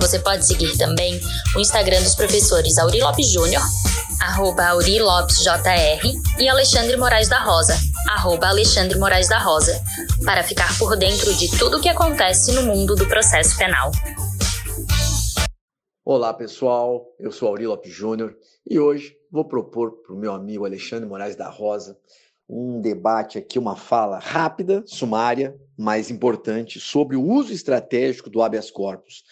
Você pode seguir também o Instagram dos professores Auri Lopes Júnior, arroba Auri Lopes JR, e Alexandre Moraes da Rosa, arroba Alexandre Moraes da Rosa, para ficar por dentro de tudo o que acontece no mundo do processo penal. Olá pessoal, eu sou Auri Lopes Júnior e hoje vou propor para o meu amigo Alexandre Moraes da Rosa um debate aqui, uma fala rápida, sumária, mas importante sobre o uso estratégico do habeas corpus.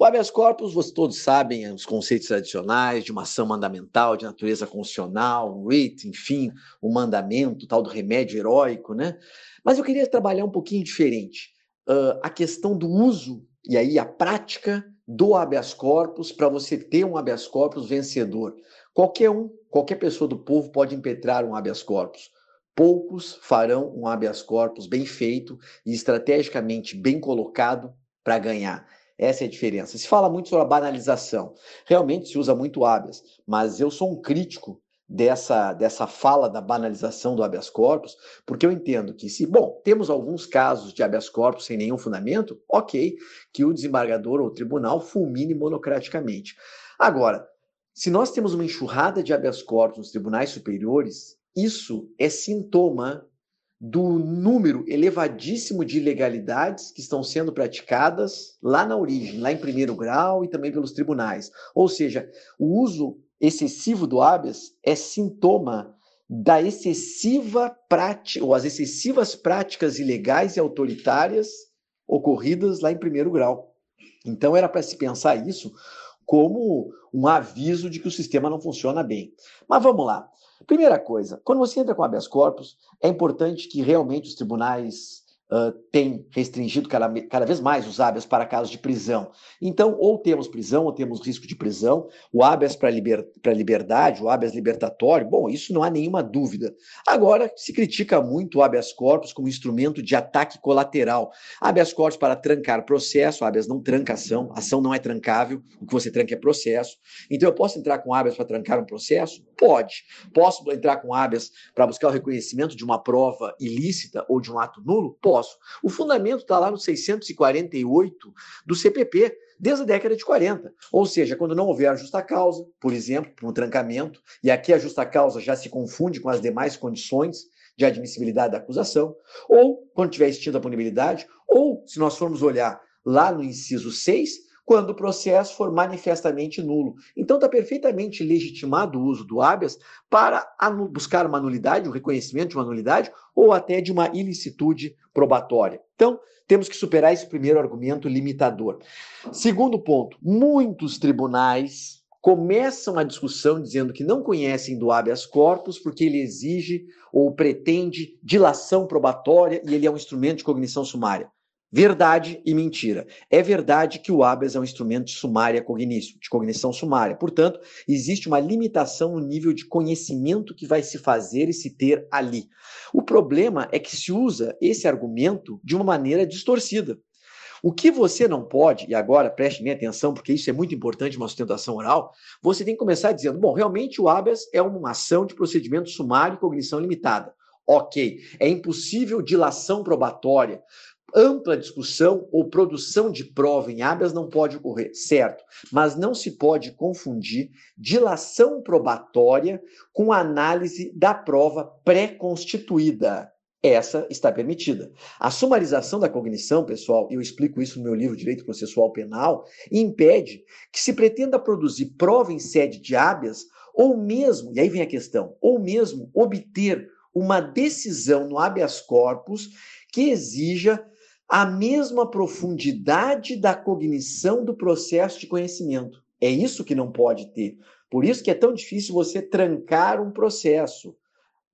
O habeas corpus, vocês todos sabem, os conceitos tradicionais de uma ação mandamental de natureza constitucional, um writ, enfim, o um mandamento, tal do remédio heróico, né? Mas eu queria trabalhar um pouquinho diferente. Uh, a questão do uso, e aí a prática do habeas corpus para você ter um habeas corpus vencedor. Qualquer um, qualquer pessoa do povo pode impetrar um habeas corpus. Poucos farão um habeas corpus bem feito e estrategicamente bem colocado para ganhar. Essa é a diferença. Se fala muito sobre a banalização. Realmente se usa muito habeas, mas eu sou um crítico dessa, dessa fala da banalização do habeas corpus, porque eu entendo que se, bom, temos alguns casos de habeas corpus sem nenhum fundamento, ok, que o desembargador ou o tribunal fulmine monocraticamente. Agora, se nós temos uma enxurrada de habeas corpus nos tribunais superiores, isso é sintoma do número elevadíssimo de ilegalidades que estão sendo praticadas lá na origem, lá em primeiro grau e também pelos tribunais. Ou seja, o uso excessivo do habeas é sintoma da excessiva prática, ou as excessivas práticas ilegais e autoritárias ocorridas lá em primeiro grau. Então era para se pensar isso como um aviso de que o sistema não funciona bem. Mas vamos lá. Primeira coisa, quando você entra com habeas corpus, é importante que realmente os tribunais uh, têm restringido cada, cada, vez mais os habeas para casos de prisão. Então, ou temos prisão, ou temos risco de prisão. O habeas para liber, liberdade, o habeas libertatório, bom, isso não há nenhuma dúvida. Agora, se critica muito o habeas corpus como instrumento de ataque colateral. Habeas corpus para trancar processo, habeas não tranca ação, ação não é trancável, o que você tranca é processo. Então, eu posso entrar com habeas para trancar um processo? Pode. Posso entrar com habeas para buscar o reconhecimento de uma prova ilícita ou de um ato nulo? Pode posso. O fundamento está lá no 648 do CPP, desde a década de 40. Ou seja, quando não houver justa causa, por exemplo, para um trancamento, e aqui a justa causa já se confunde com as demais condições de admissibilidade da acusação, ou quando tiver extinta a punibilidade, ou, se nós formos olhar lá no inciso 6, quando o processo for manifestamente nulo. Então está perfeitamente legitimado o uso do habeas para buscar uma nulidade, o um reconhecimento de uma nulidade ou até de uma ilicitude probatória. Então, temos que superar esse primeiro argumento limitador. Segundo ponto, muitos tribunais começam a discussão dizendo que não conhecem do habeas corpus porque ele exige ou pretende dilação probatória e ele é um instrumento de cognição sumária. Verdade e mentira. É verdade que o habeas é um instrumento de sumária cognição, de cognição sumária. Portanto, existe uma limitação no nível de conhecimento que vai se fazer e se ter ali. O problema é que se usa esse argumento de uma maneira distorcida. O que você não pode, e agora preste minha atenção, porque isso é muito importante uma sustentação oral, você tem que começar dizendo: bom, realmente o habeas é uma ação de procedimento sumário e cognição limitada. Ok, é impossível dilação probatória ampla discussão ou produção de prova em habeas não pode ocorrer, certo? Mas não se pode confundir dilação probatória com análise da prova pré-constituída. Essa está permitida. A sumarização da cognição, pessoal, eu explico isso no meu livro Direito Processual Penal, impede que se pretenda produzir prova em sede de habeas ou mesmo, e aí vem a questão, ou mesmo obter uma decisão no habeas corpus que exija a mesma profundidade da cognição do processo de conhecimento. É isso que não pode ter. Por isso que é tão difícil você trancar um processo.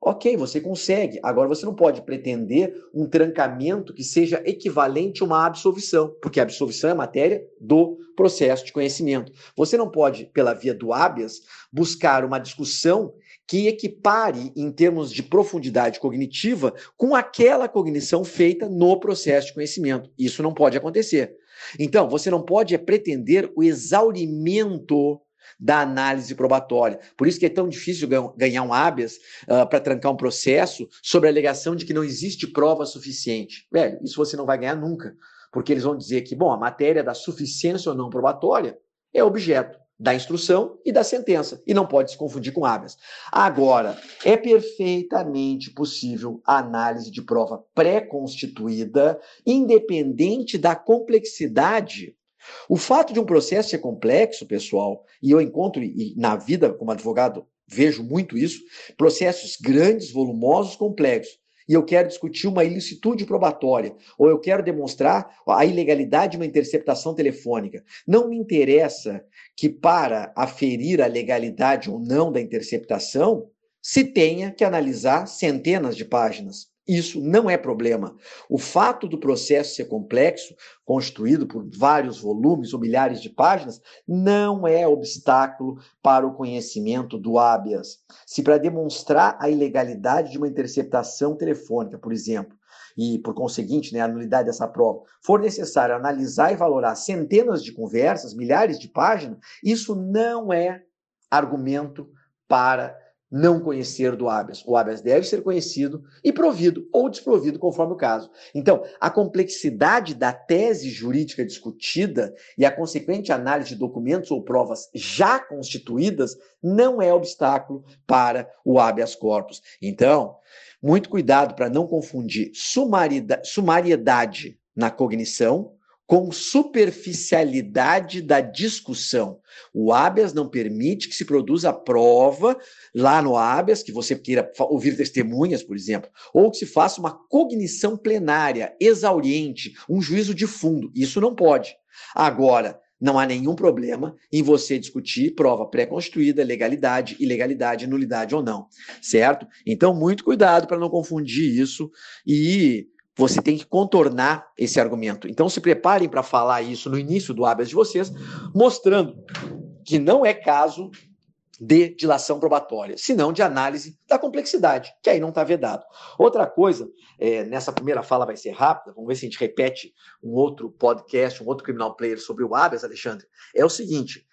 Ok, você consegue. Agora você não pode pretender um trancamento que seja equivalente a uma absolvição, porque a absolvição é matéria do processo de conhecimento. Você não pode, pela via do habeas, buscar uma discussão que equipare em termos de profundidade cognitiva com aquela cognição feita no processo de conhecimento. Isso não pode acontecer. Então, você não pode pretender o exaurimento da análise probatória. Por isso que é tão difícil ganhar um habeas uh, para trancar um processo sobre a alegação de que não existe prova suficiente. Velho, isso você não vai ganhar nunca, porque eles vão dizer que, bom, a matéria da suficiência ou não probatória é objeto da instrução e da sentença, e não pode se confundir com habeas. Agora, é perfeitamente possível a análise de prova pré-constituída, independente da complexidade. O fato de um processo ser complexo, pessoal, e eu encontro e na vida como advogado vejo muito isso, processos grandes, volumosos, complexos, e eu quero discutir uma ilicitude probatória, ou eu quero demonstrar a ilegalidade de uma interceptação telefônica. Não me interessa que, para aferir a legalidade ou não da interceptação, se tenha que analisar centenas de páginas. Isso não é problema. O fato do processo ser complexo, constituído por vários volumes ou milhares de páginas, não é obstáculo para o conhecimento do habeas. Se para demonstrar a ilegalidade de uma interceptação telefônica, por exemplo, e, por conseguinte, né, a nulidade dessa prova, for necessário analisar e valorar centenas de conversas, milhares de páginas, isso não é argumento para não conhecer do habeas. O habeas deve ser conhecido e provido ou desprovido, conforme o caso. Então, a complexidade da tese jurídica discutida e a consequente análise de documentos ou provas já constituídas não é obstáculo para o habeas corpus. Então, muito cuidado para não confundir sumariedade na cognição com superficialidade da discussão. O habeas não permite que se produza prova lá no habeas, que você queira ouvir testemunhas, por exemplo, ou que se faça uma cognição plenária, exauriente, um juízo de fundo. Isso não pode. Agora, não há nenhum problema em você discutir prova pré-constituída, legalidade, ilegalidade, nulidade ou não, certo? Então, muito cuidado para não confundir isso e você tem que contornar esse argumento. Então, se preparem para falar isso no início do habeas de vocês, mostrando que não é caso de dilação probatória, senão de análise da complexidade, que aí não está vedado. Outra coisa, é, nessa primeira fala vai ser rápida, vamos ver se a gente repete um outro podcast, um outro criminal player sobre o habeas, Alexandre, é o seguinte,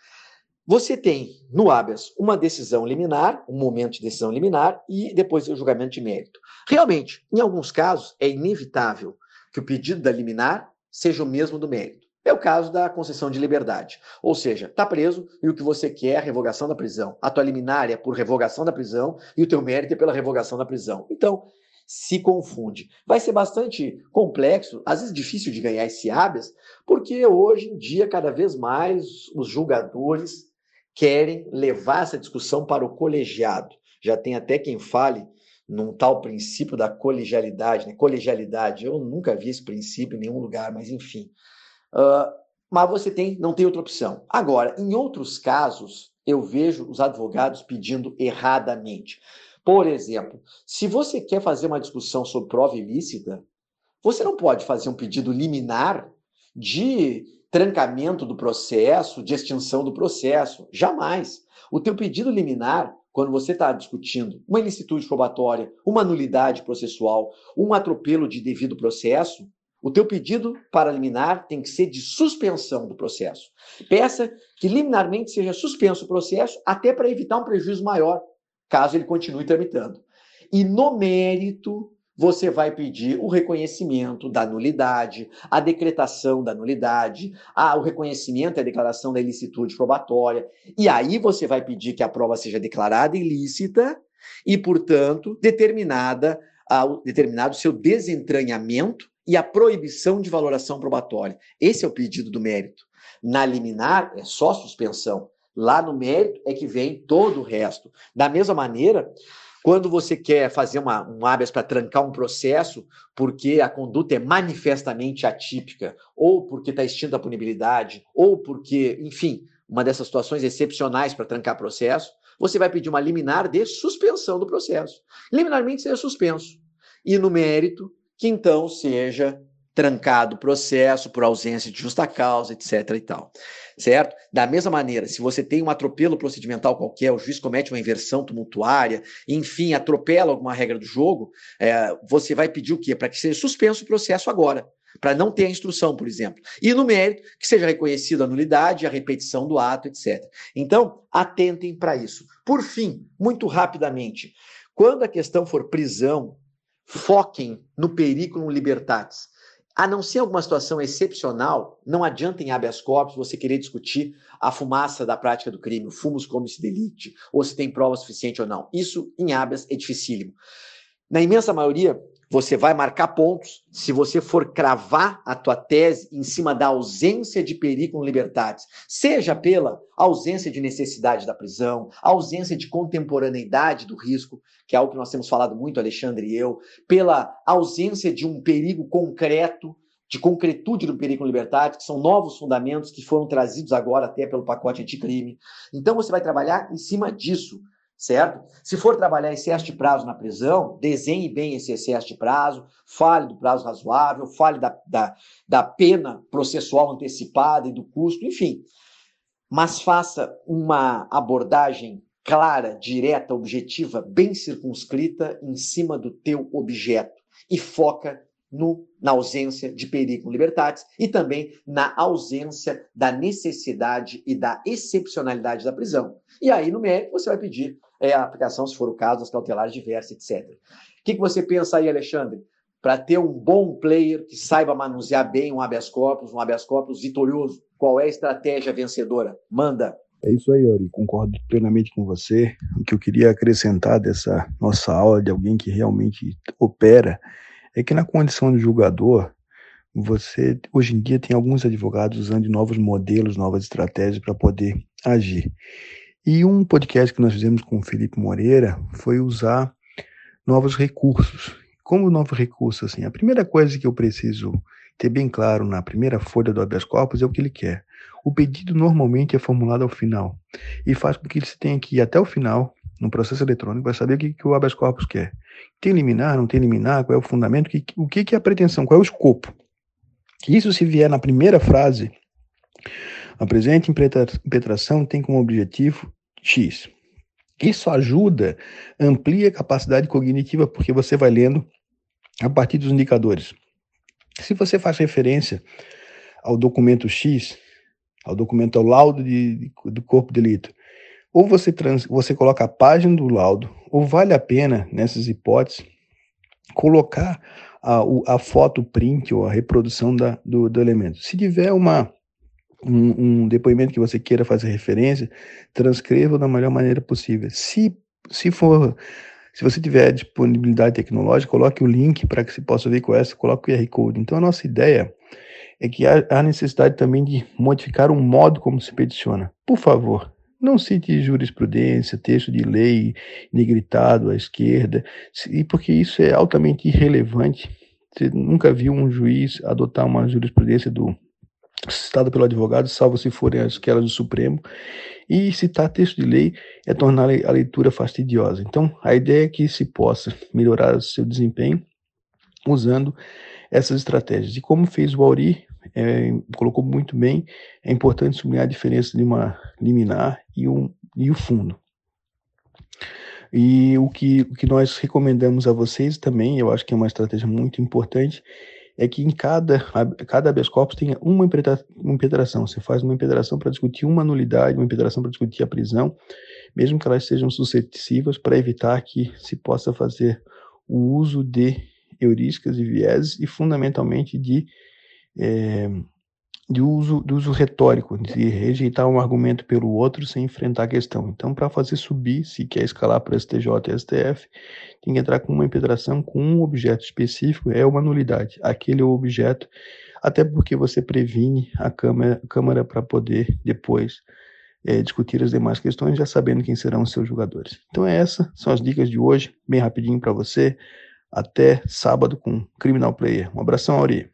você tem no habeas uma decisão liminar, um momento de decisão liminar e depois o julgamento de mérito. Realmente, em alguns casos, é inevitável que o pedido da liminar seja o mesmo do mérito. É o caso da concessão de liberdade. Ou seja, está preso e o que você quer é a revogação da prisão. A tua liminar é por revogação da prisão e o teu mérito é pela revogação da prisão. Então, se confunde. Vai ser bastante complexo, às vezes difícil de ganhar esse habeas, porque hoje em dia, cada vez mais, os julgadores querem levar essa discussão para o colegiado. Já tem até quem fale num tal princípio da colegialidade, né? Colegialidade, eu nunca vi esse princípio em nenhum lugar, mas enfim. Uh, mas você tem, não tem outra opção. Agora, em outros casos, eu vejo os advogados pedindo erradamente. Por exemplo, se você quer fazer uma discussão sobre prova ilícita, você não pode fazer um pedido liminar de trancamento do processo, de extinção do processo. Jamais. O teu pedido liminar, quando você está discutindo uma ilicitude probatória, uma nulidade processual, um atropelo de devido processo, o teu pedido para liminar tem que ser de suspensão do processo. Peça que liminarmente seja suspenso o processo, até para evitar um prejuízo maior, caso ele continue tramitando. E no mérito, você vai pedir o reconhecimento da nulidade, a decretação da nulidade, a, o reconhecimento e a declaração da ilicitude probatória. E aí você vai pedir que a prova seja declarada ilícita e, portanto, determinada determinado o seu desentranhamento e a proibição de valoração probatória. Esse é o pedido do mérito. Na liminar é só suspensão. Lá no mérito é que vem todo o resto. Da mesma maneira, quando você quer fazer uma, um habeas para trancar um processo porque a conduta é manifestamente atípica, ou porque está extinta a punibilidade, ou porque, enfim, uma dessas situações excepcionais para trancar processo, você vai pedir uma liminar de suspensão do processo. Liminarmente seja suspenso. E no mérito, que então seja trancado o processo por ausência de justa causa, etc. e tal. Certo? Da mesma maneira, se você tem um atropelo procedimental qualquer, o juiz comete uma inversão tumultuária, enfim, atropela alguma regra do jogo, é, você vai pedir o quê? Para que seja suspenso o processo agora para não ter a instrução, por exemplo. E no mérito, que seja reconhecida a nulidade, a repetição do ato, etc. Então, atentem para isso. Por fim, muito rapidamente, quando a questão for prisão, foquem no periculum libertatis. A não ser alguma situação excepcional, não adianta em habeas corpus você querer discutir a fumaça da prática do crime, o fumus comis delicti, ou se tem prova suficiente ou não. Isso em habeas é dificílimo. Na imensa maioria, você vai marcar pontos se você for cravar a tua tese em cima da ausência de perigo libertatis, seja pela ausência de necessidade da prisão, ausência de contemporaneidade do risco, que é algo que nós temos falado muito, Alexandre e eu, pela ausência de um perigo concreto, de concretude do perigo libertatis, que são novos fundamentos que foram trazidos agora até pelo pacote anticrime. Então você vai trabalhar em cima disso certo? Se for trabalhar excesso de prazo na prisão, desenhe bem esse excesso de prazo, fale do prazo razoável, fale da, da, da pena processual antecipada e do custo, enfim. Mas faça uma abordagem clara, direta, objetiva, bem circunscrita em cima do teu objeto e foca no, na ausência de perigo libertatis e também na ausência da necessidade e da excepcionalidade da prisão. E aí, no mérito, você vai pedir é, a aplicação, se for o caso, das cautelares diversas, etc. O que, que você pensa aí, Alexandre? Para ter um bom player que saiba manusear bem um habeas corpus, um habeas corpus vitorioso, qual é a estratégia vencedora? Manda! É isso aí, Ori. Concordo plenamente com você. O que eu queria acrescentar dessa nossa aula de alguém que realmente opera é que na condição de julgador, você hoje em dia tem alguns advogados usando novos modelos, novas estratégias para poder agir. E um podcast que nós fizemos com o Felipe Moreira foi usar novos recursos. Como novo recurso, assim, a primeira coisa que eu preciso ter bem claro na primeira folha do habeas corpus é o que ele quer. O pedido normalmente é formulado ao final e faz com que ele tenha que ir até o final no processo eletrônico para saber o que, que o habeas corpus quer. Tem liminar, não tem liminar, qual é o fundamento, que, o que, que é a pretensão, qual é o escopo. Isso se vier na primeira frase, a presente impetração tem como objetivo X. Isso ajuda, amplia a capacidade cognitiva, porque você vai lendo a partir dos indicadores. Se você faz referência ao documento X, ao documento, ao laudo de, de, do corpo de delito, ou você, trans, você coloca a página do laudo, ou vale a pena, nessas hipóteses, colocar a, a foto print ou a reprodução da, do, do elemento. Se tiver uma um, um, depoimento que você queira fazer referência, transcreva da melhor maneira possível. Se, se for, se você tiver disponibilidade tecnológica, coloque o link para que se possa ver com essa, coloque o QR Code. Então, a nossa ideia é que há, há necessidade também de modificar o modo como se peticiona. Por favor, não cite jurisprudência, texto de lei negritado à esquerda, porque isso é altamente irrelevante. Você nunca viu um juiz adotar uma jurisprudência do citada pelo advogado, salvo se forem aquelas do Supremo, e citar texto de lei é tornar a leitura fastidiosa. Então, a ideia é que se possa melhorar seu desempenho usando essas estratégias. E como fez o Auri, é, colocou muito bem, é importante sublinhar a diferença de uma liminar e, um, e o fundo. E o que, o que nós recomendamos a vocês também, eu acho que é uma estratégia muito importante, é que em cada, cada habeas corpus tem uma impetração. Você faz uma impetração para discutir uma nulidade, uma impetração para discutir a prisão, mesmo que elas sejam suscetíveis, para evitar que se possa fazer o uso de heurísticas e vieses e, fundamentalmente, de é, de uso, de uso retórico, de rejeitar um argumento pelo outro sem enfrentar a questão. Então, para fazer subir, se quer escalar para STJ e STF, tem que entrar com uma impetração com um objeto específico, é uma nulidade. Aquele é o objeto, até porque você previne a Câmara, para poder depois é, discutir as demais questões, já sabendo quem serão os seus julgadores. Então, essas são as dicas de hoje, bem rapidinho para você. Até sábado com Criminal Player. Um abração, Auri.